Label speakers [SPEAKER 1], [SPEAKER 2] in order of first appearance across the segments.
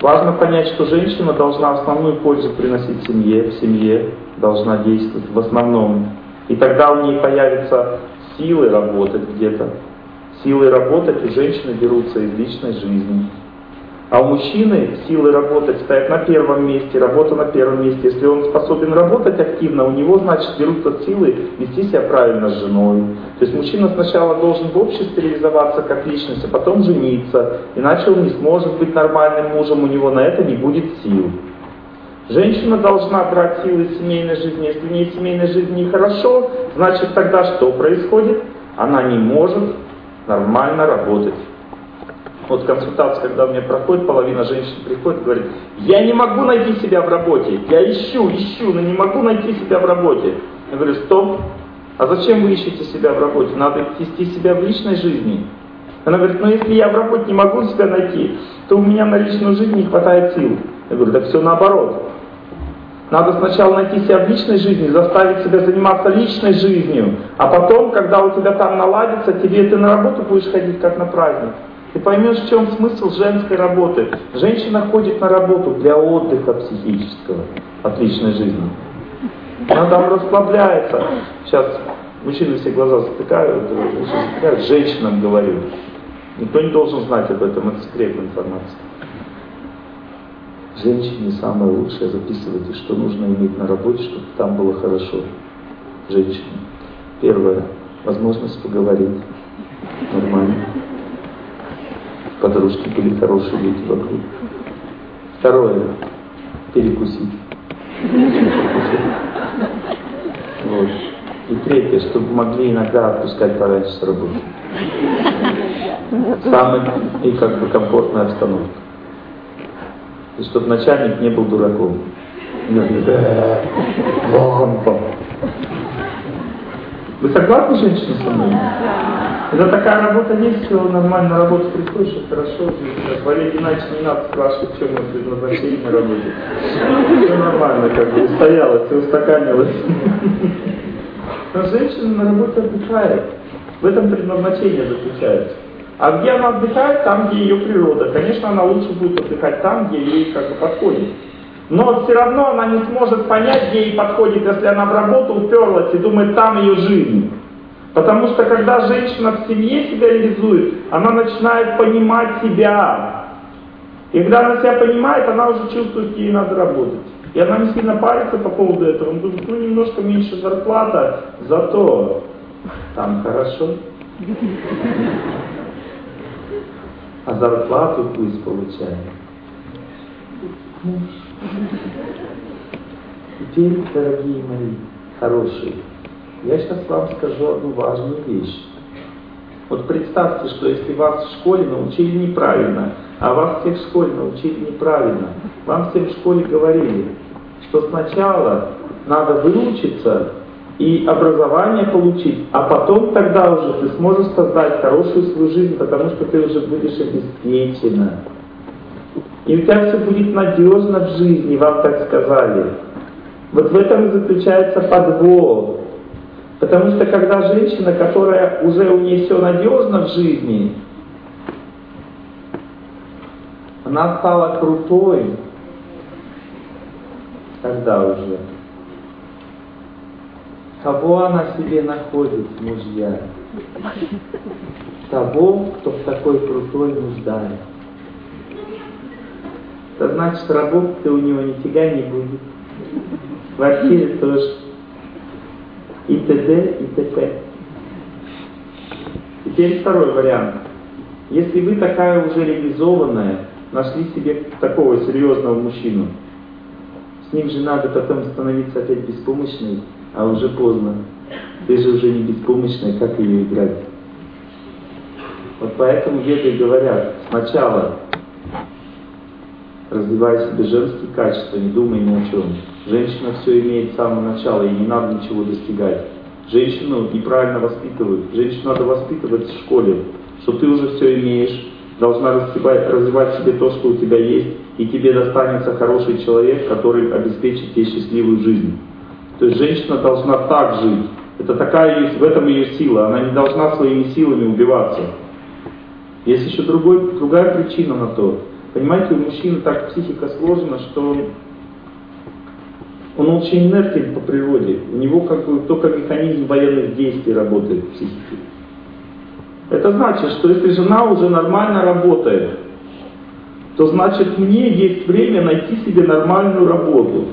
[SPEAKER 1] Важно понять, что женщина должна основную пользу приносить семье, в семье должна действовать в основном. И тогда у нее появятся силы работать где-то. Силы работать у женщины берутся из личной жизни. А у мужчины силы работать стоят на первом месте, работа на первом месте. Если он способен работать активно, у него, значит, берутся силы вести себя правильно с женой. То есть мужчина сначала должен в обществе реализоваться как личность, а потом жениться. Иначе он не сможет быть нормальным мужем, у него на это не будет сил. Женщина должна брать силы из семейной жизни. Если в ней семейной жизни нехорошо, значит тогда что происходит? Она не может нормально работать. Вот консультация, когда у меня проходит, половина женщин приходит и говорит, я не могу найти себя в работе, я ищу, ищу, но не могу найти себя в работе. Я говорю, стоп, а зачем вы ищете себя в работе? Надо вести себя в личной жизни. Она говорит, ну если я в работе не могу себя найти, то у меня на личную жизнь не хватает сил. Я говорю, так все наоборот. Надо сначала найти себя в личной жизни, заставить себя заниматься личной жизнью, а потом, когда у тебя там наладится, тебе ты на работу будешь ходить как на праздник. Ты поймешь, в чем смысл женской работы. Женщина ходит на работу для отдыха психического от личной жизни. Она там расслабляется. Сейчас мужчины все глаза затыкают, затыкают, женщинам говорю. Никто не должен знать об этом, это секретная информация. Женщине самое лучшее записывайте, что нужно иметь на работе, чтобы там было хорошо. Женщине. Первое. Возможность поговорить. Нормально подружки были хорошие дети вокруг. Второе. Перекусить. Вот. И третье, чтобы могли иногда отпускать пораньше с работы. Самая и как бы комфортная обстановка. И чтобы начальник не был дураком. Вы согласны, женщина, со мной? Это такая работа есть, все нормально на работу приходишь, хорошо. Валерий Геннадьевич не надо спрашивать, чем мы предназначение на работе. Все нормально, как бы устоялось, все устаканилось. Но женщина на работе отдыхает. В этом предназначение заключается. А где она отдыхает? Там, где ее природа. Конечно, она лучше будет отдыхать там, где ей как бы подходит. Но все равно она не сможет понять, где ей подходит, если она в работу уперлась и думает, там ее жизнь. Потому что когда женщина в семье себя реализует, она начинает понимать себя. И когда она себя понимает, она уже чувствует, где ей надо работать. И она не сильно парится по поводу этого. Он думает, ну немножко меньше зарплата, зато там хорошо. А зарплату пусть получает. Теперь, дорогие мои, хорошие, я сейчас вам скажу одну важную вещь. Вот представьте, что если вас в школе научили неправильно, а вас всех в школе научили неправильно, вам всем в школе говорили, что сначала надо выучиться и образование получить, а потом тогда уже ты сможешь создать хорошую свою жизнь, потому что ты уже будешь обеспечена. И у тебя все будет надежно в жизни, вам так сказали. Вот в этом и заключается подвох. Потому что когда женщина, которая уже у нее все надежно в жизни, она стала крутой, тогда уже. Кого она себе находит, мужья? Того, кто в такой крутой нуждается. Это значит, работы у него нифига не будет. В квартире тоже. И т.д. и т.п. Теперь второй вариант. Если вы такая уже реализованная, нашли себе такого серьезного мужчину, с ним же надо потом становиться опять беспомощной, а уже поздно. Ты же уже не беспомощная, как ее играть? Вот поэтому веды говорят, сначала развивай себе женские качества, не думай ни о чем. Женщина все имеет с самого начала, и не надо ничего достигать. Женщину неправильно воспитывают. Женщину надо воспитывать в школе, что ты уже все имеешь, должна развивать, развивать себе то, что у тебя есть, и тебе достанется хороший человек, который обеспечит тебе счастливую жизнь. То есть женщина должна так жить. Это такая в этом ее сила. Она не должна своими силами убиваться. Есть еще другой, другая причина на то. Понимаете, у мужчины так психика сложена, что он очень инертен по природе. У него как бы только механизм военных действий работает в психике. Это значит, что если жена уже нормально работает, то значит мне есть время найти себе нормальную работу.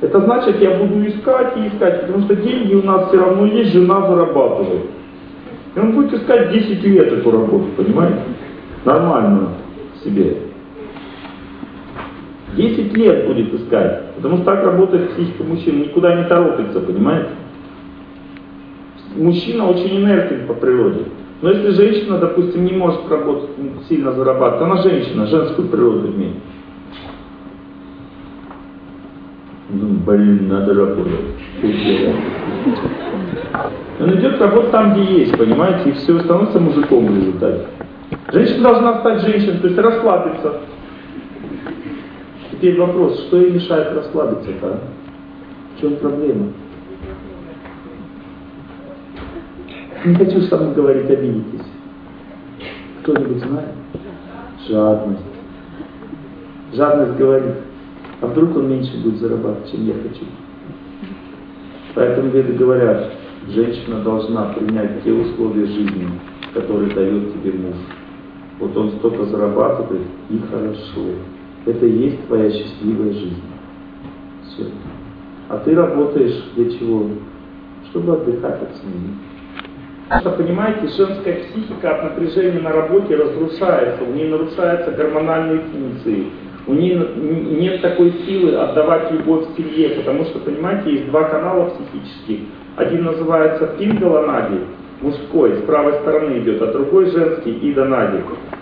[SPEAKER 1] Это значит, я буду искать и искать, потому что деньги у нас все равно есть, жена зарабатывает. И он будет искать 10 лет эту работу, понимаете? Нормальную себе. 10 лет будет искать, потому что так работает психика мужчин, никуда не торопится, понимаете? Мужчина очень инертен по природе. Но если женщина, допустим, не может работать, сильно зарабатывать, она женщина, женскую природу имеет. Ну, блин, надо работать. Он идет работать там, где есть, понимаете, и все, становится мужиком в результате. Женщина должна стать женщиной, то есть расслабиться. Теперь вопрос, что ей мешает расслабиться-то? А? В чем проблема? Не хочу с вами говорить, обидитесь. Кто-нибудь знает? Жадность. Жадность говорит, а вдруг он меньше будет зарабатывать, чем я хочу. Поэтому веды говорят, женщина должна принять те условия жизни, которые дает тебе муж. Вот он столько зарабатывает, и хорошо. Это и есть твоя счастливая жизнь. Все. А ты работаешь для чего? Чтобы отдыхать от семьи. Что, понимаете, женская психика от напряжения на работе разрушается, у нее нарушаются гормональные функции, у нее нет такой силы отдавать любовь семье, потому что, понимаете, есть два канала психических. Один называется Пингаланади, мужской, с правой стороны идет, а другой женский, Ида Нади.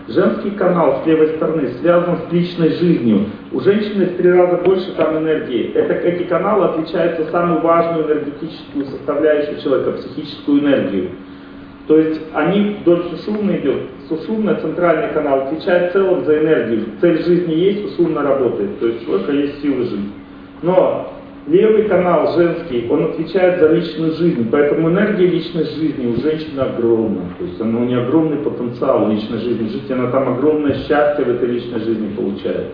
[SPEAKER 1] Женский канал с левой стороны связан с личной жизнью. У женщины в три раза больше там энергии. Это, эти каналы отвечают за самую важную энергетическую составляющую человека, психическую энергию. То есть они вдоль сушумно идет. Сушумно, центральный канал, отвечает в целом за энергию. Цель жизни есть, сушумно работает. То есть у человека есть силы жизни. Но Левый канал женский, он отвечает за личную жизнь, поэтому энергия личной жизни у женщины огромна. То есть она, у нее огромный потенциал личной жизни. Жить она там огромное счастье в этой личной жизни получает.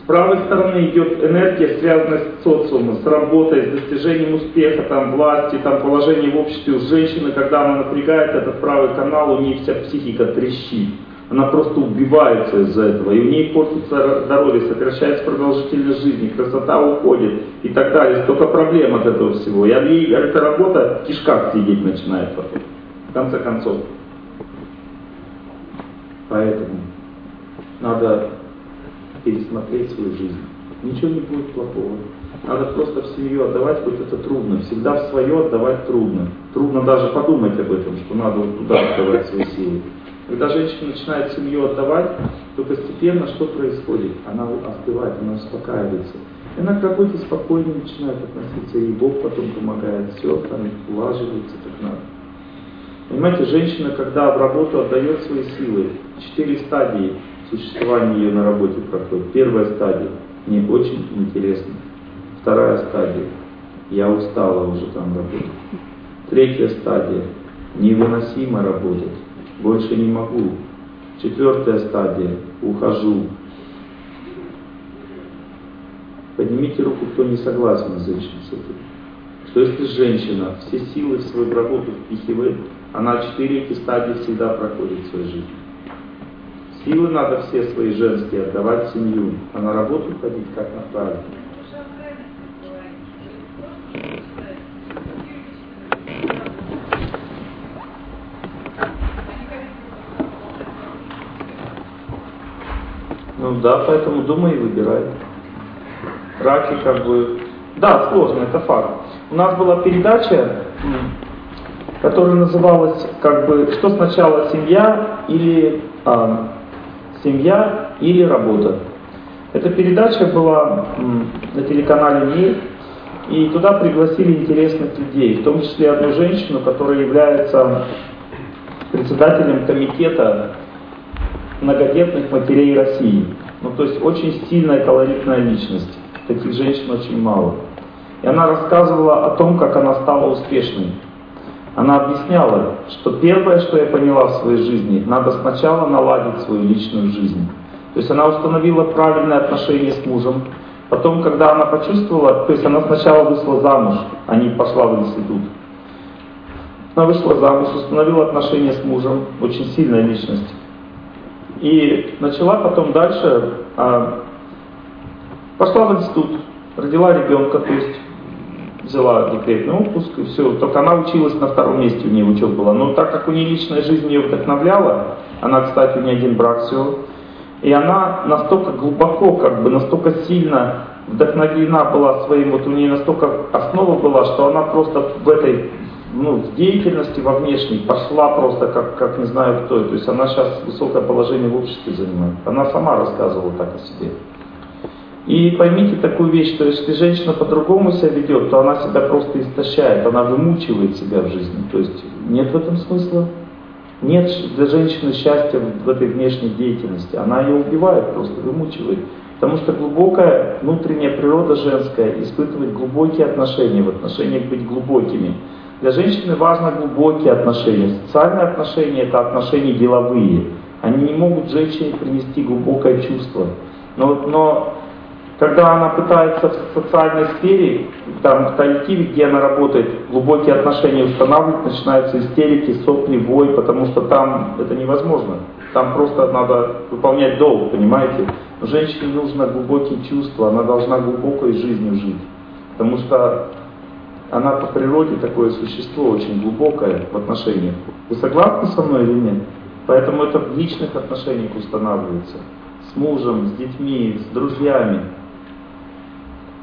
[SPEAKER 1] С правой стороны идет энергия, связанная с социумом, с работой, с достижением успеха, там, власти, там, положения в обществе. У женщины, когда она напрягает этот правый канал, у нее вся психика трещит она просто убивается из-за этого, и у ней портится здоровье, сокращается продолжительность жизни, красота уходит и так далее. Столько проблем от этого всего. И ей эта работа в кишках сидеть начинает потом, в конце концов. Поэтому надо пересмотреть свою жизнь. Ничего не будет плохого. Надо просто в семью отдавать, хоть это трудно. Всегда в свое отдавать трудно. Трудно даже подумать об этом, что надо вот туда отдавать свои силы. Когда женщина начинает семью отдавать, то постепенно что происходит? Она остывает, она успокаивается. И она к работе спокойно начинает относиться, и Бог потом помогает, все там улаживается как надо. Понимаете, женщина, когда в работу отдает свои силы, четыре стадии существования ее на работе проходит. Первая стадия, мне очень интересно. Вторая стадия, я устала уже там работать. Третья стадия, невыносимо работать больше не могу. Четвертая стадия, ухожу. Поднимите руку, кто не согласен с этим. Что если женщина все силы в свою работу впихивает, она четыре эти стадии всегда проходит в своей жизни. Силы надо все свои женские отдавать в семью, а на работу ходить как на праздник. Ну да, поэтому думай и выбирай. Раки как бы... Да, сложно, это факт. У нас была передача, которая называлась как бы «Что сначала, семья или а, семья или работа?». Эта передача была на телеканале «Мир», и туда пригласили интересных людей, в том числе одну женщину, которая является председателем комитета многодетных матерей России. Ну, то есть очень сильная, колоритная личность. Таких женщин очень мало. И она рассказывала о том, как она стала успешной. Она объясняла, что первое, что я поняла в своей жизни, надо сначала наладить свою личную жизнь. То есть она установила правильное отношение с мужем. Потом, когда она почувствовала, то есть она сначала вышла замуж, а не пошла в институт. Она вышла замуж, установила отношения с мужем, очень сильная личность. И начала потом дальше, а, пошла в институт, родила ребенка, то есть взяла декретный отпуск и все. Только она училась на втором месте, у нее учеба была. Но так как у нее личная жизнь ее вдохновляла, она, кстати, у нее один брак всего, и она настолько глубоко, как бы настолько сильно вдохновлена была своим, вот у нее настолько основа была, что она просто в этой ну, в деятельности во внешней пошла просто как, как не знаю кто. То есть она сейчас высокое положение в обществе занимает. Она сама рассказывала так о себе. И поймите такую вещь, что если женщина по-другому себя ведет, то она себя просто истощает, она вымучивает себя в жизни. То есть нет в этом смысла. Нет для женщины счастья в этой внешней деятельности. Она ее убивает, просто вымучивает. Потому что глубокая внутренняя природа женская испытывает глубокие отношения, в отношениях быть глубокими. Для женщины важны глубокие отношения. Социальные отношения – это отношения деловые. Они не могут женщине принести глубокое чувство. Но, но когда она пытается в социальной сфере, там в коллективе, где она работает, глубокие отношения устанавливать, начинаются истерики, сопли, вой, потому что там это невозможно. Там просто надо выполнять долг, понимаете? Женщине нужно глубокие чувства, она должна глубокой жизнью жить. Потому что она по природе такое существо очень глубокое в отношениях. Вы согласны со мной или нет? Поэтому это в личных отношениях устанавливается. С мужем, с детьми, с друзьями.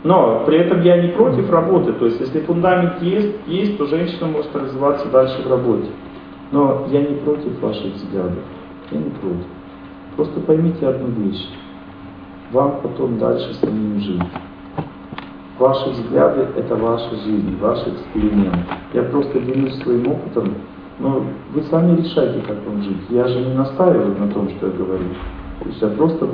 [SPEAKER 1] Но при этом я не против работы. То есть если фундамент есть, есть, то женщина может развиваться дальше в работе. Но я не против ваших взглядов. Я не против. Просто поймите одну вещь. Вам потом дальше с ними жить. Ваши взгляды – это ваша жизнь, ваш эксперимент. Я просто делюсь своим опытом, но вы сами решайте, как вам жить. Я же не настаиваю на том, что я говорю. То есть я просто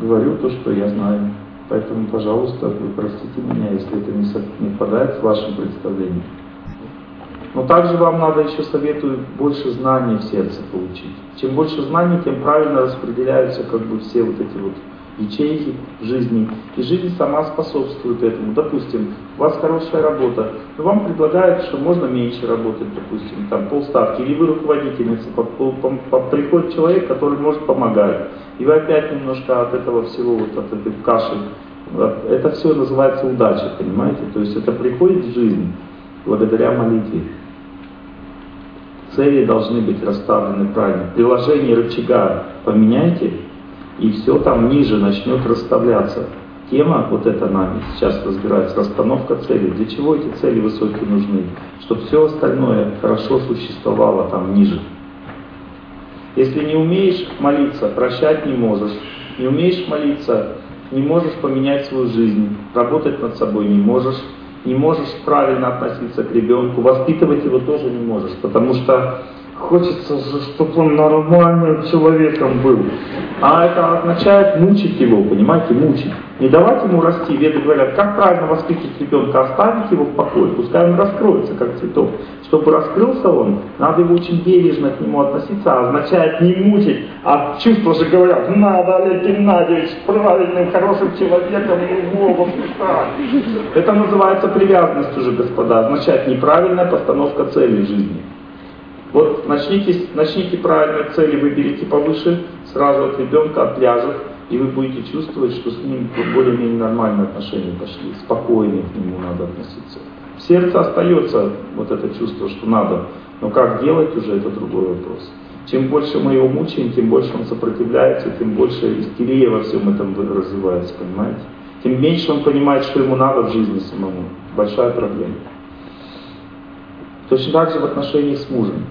[SPEAKER 1] говорю то, что я знаю. Поэтому, пожалуйста, вы простите меня, если это не совпадает с вашим представлением. Но также вам надо еще советую больше знаний в сердце получить. Чем больше знаний, тем правильно распределяются как бы все вот эти вот ячейки жизни, и жизнь сама способствует этому. Допустим, у вас хорошая работа, но вам предлагают, что можно меньше работать, допустим, там полставки, или вы руководительница, по, по, по, приходит человек, который может помогать, и вы опять немножко от этого всего, вот от этой каши, это все называется удача, понимаете? То есть это приходит в жизнь благодаря молитве. Цели должны быть расставлены правильно. Приложение рычага поменяйте, и все там ниже начнет расставляться. Тема, вот это нами сейчас разбирается, расстановка целей. Для чего эти цели высокие нужны? Чтобы все остальное хорошо существовало там ниже. Если не умеешь молиться, прощать не можешь. Не умеешь молиться, не можешь поменять свою жизнь, работать над собой не можешь, не можешь правильно относиться к ребенку, воспитывать его тоже не можешь, потому что Хочется чтобы он нормальным человеком был. А это означает мучить его, понимаете, мучить. Не давать ему расти. Веды говорят, как правильно воспитывать ребенка, оставить его в покое, пускай он раскроется, как цветок. Чтобы раскрылся он, надо его очень бережно к нему относиться, а означает не мучить, а чувства же говорят, надо, Олег Геннадьевич, правильным, хорошим человеком его воспитать. Это называется привязанность уже, господа, означает неправильная постановка цели жизни. Вот начните, начните правильные цели, выберите повыше, сразу от ребенка, от пляжа, и вы будете чувствовать, что с ним более-менее нормальные отношения пошли, спокойнее к нему надо относиться. В сердце остается вот это чувство, что надо, но как делать уже, это другой вопрос. Чем больше мы его мучаем, тем больше он сопротивляется, тем больше истерия во всем этом развивается, понимаете? Тем меньше он понимает, что ему надо в жизни самому. Большая проблема. Точно так же в отношениях с мужем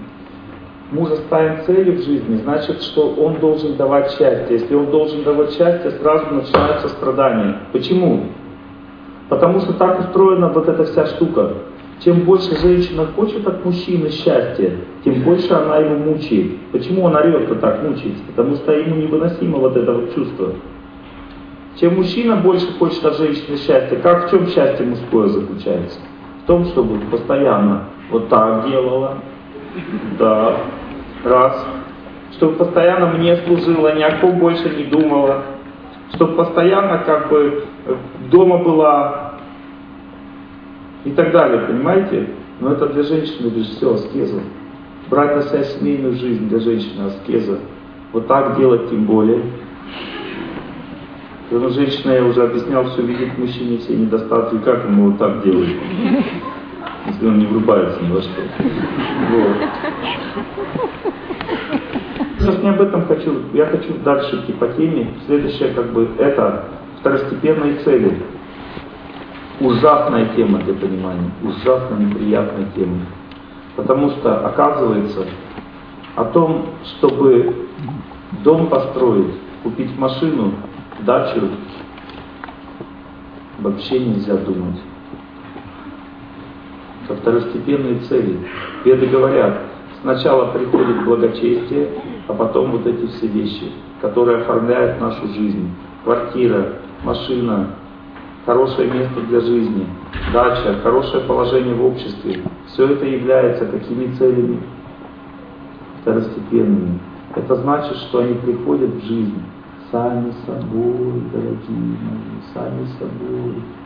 [SPEAKER 1] мужа ставим цели в жизни, значит, что он должен давать счастье. Если он должен давать счастье, сразу начинаются страдания. Почему? Потому что так устроена вот эта вся штука. Чем больше женщина хочет от мужчины счастья, тем больше она его мучает. Почему он орет-то так мучается? Потому что ему невыносимо вот это вот чувство. Чем мужчина больше хочет от женщины счастья, как в чем счастье мужское заключается? В том, чтобы постоянно вот так делала, да, раз, чтобы постоянно мне служила, ни о ком больше не думала, чтобы постоянно как бы дома была и так далее, понимаете? Но это для женщины лишь все аскеза. Брать на себя семейную жизнь для женщины аскеза. Вот так делать тем более. Потому женщина, я уже объяснял, все видит в мужчине, все недостатки, как ему вот так делать, если он не врубается ни во что. Вот. Сейчас не об этом хочу, я хочу дальше идти по теме. Следующее, как бы, это второстепенные цели. Ужасная тема для понимания, ужасно неприятная тема. Потому что оказывается, о том, чтобы дом построить, купить машину, дачу, вообще нельзя думать. Это второстепенные цели. Веды говорят, сначала приходит благочестие, а потом вот эти все вещи, которые оформляют нашу жизнь. Квартира, машина, хорошее место для жизни, дача, хорошее положение в обществе. Все это является какими целями? Второстепенными. Это значит, что они приходят в жизнь сами собой, дорогие мои, сами собой.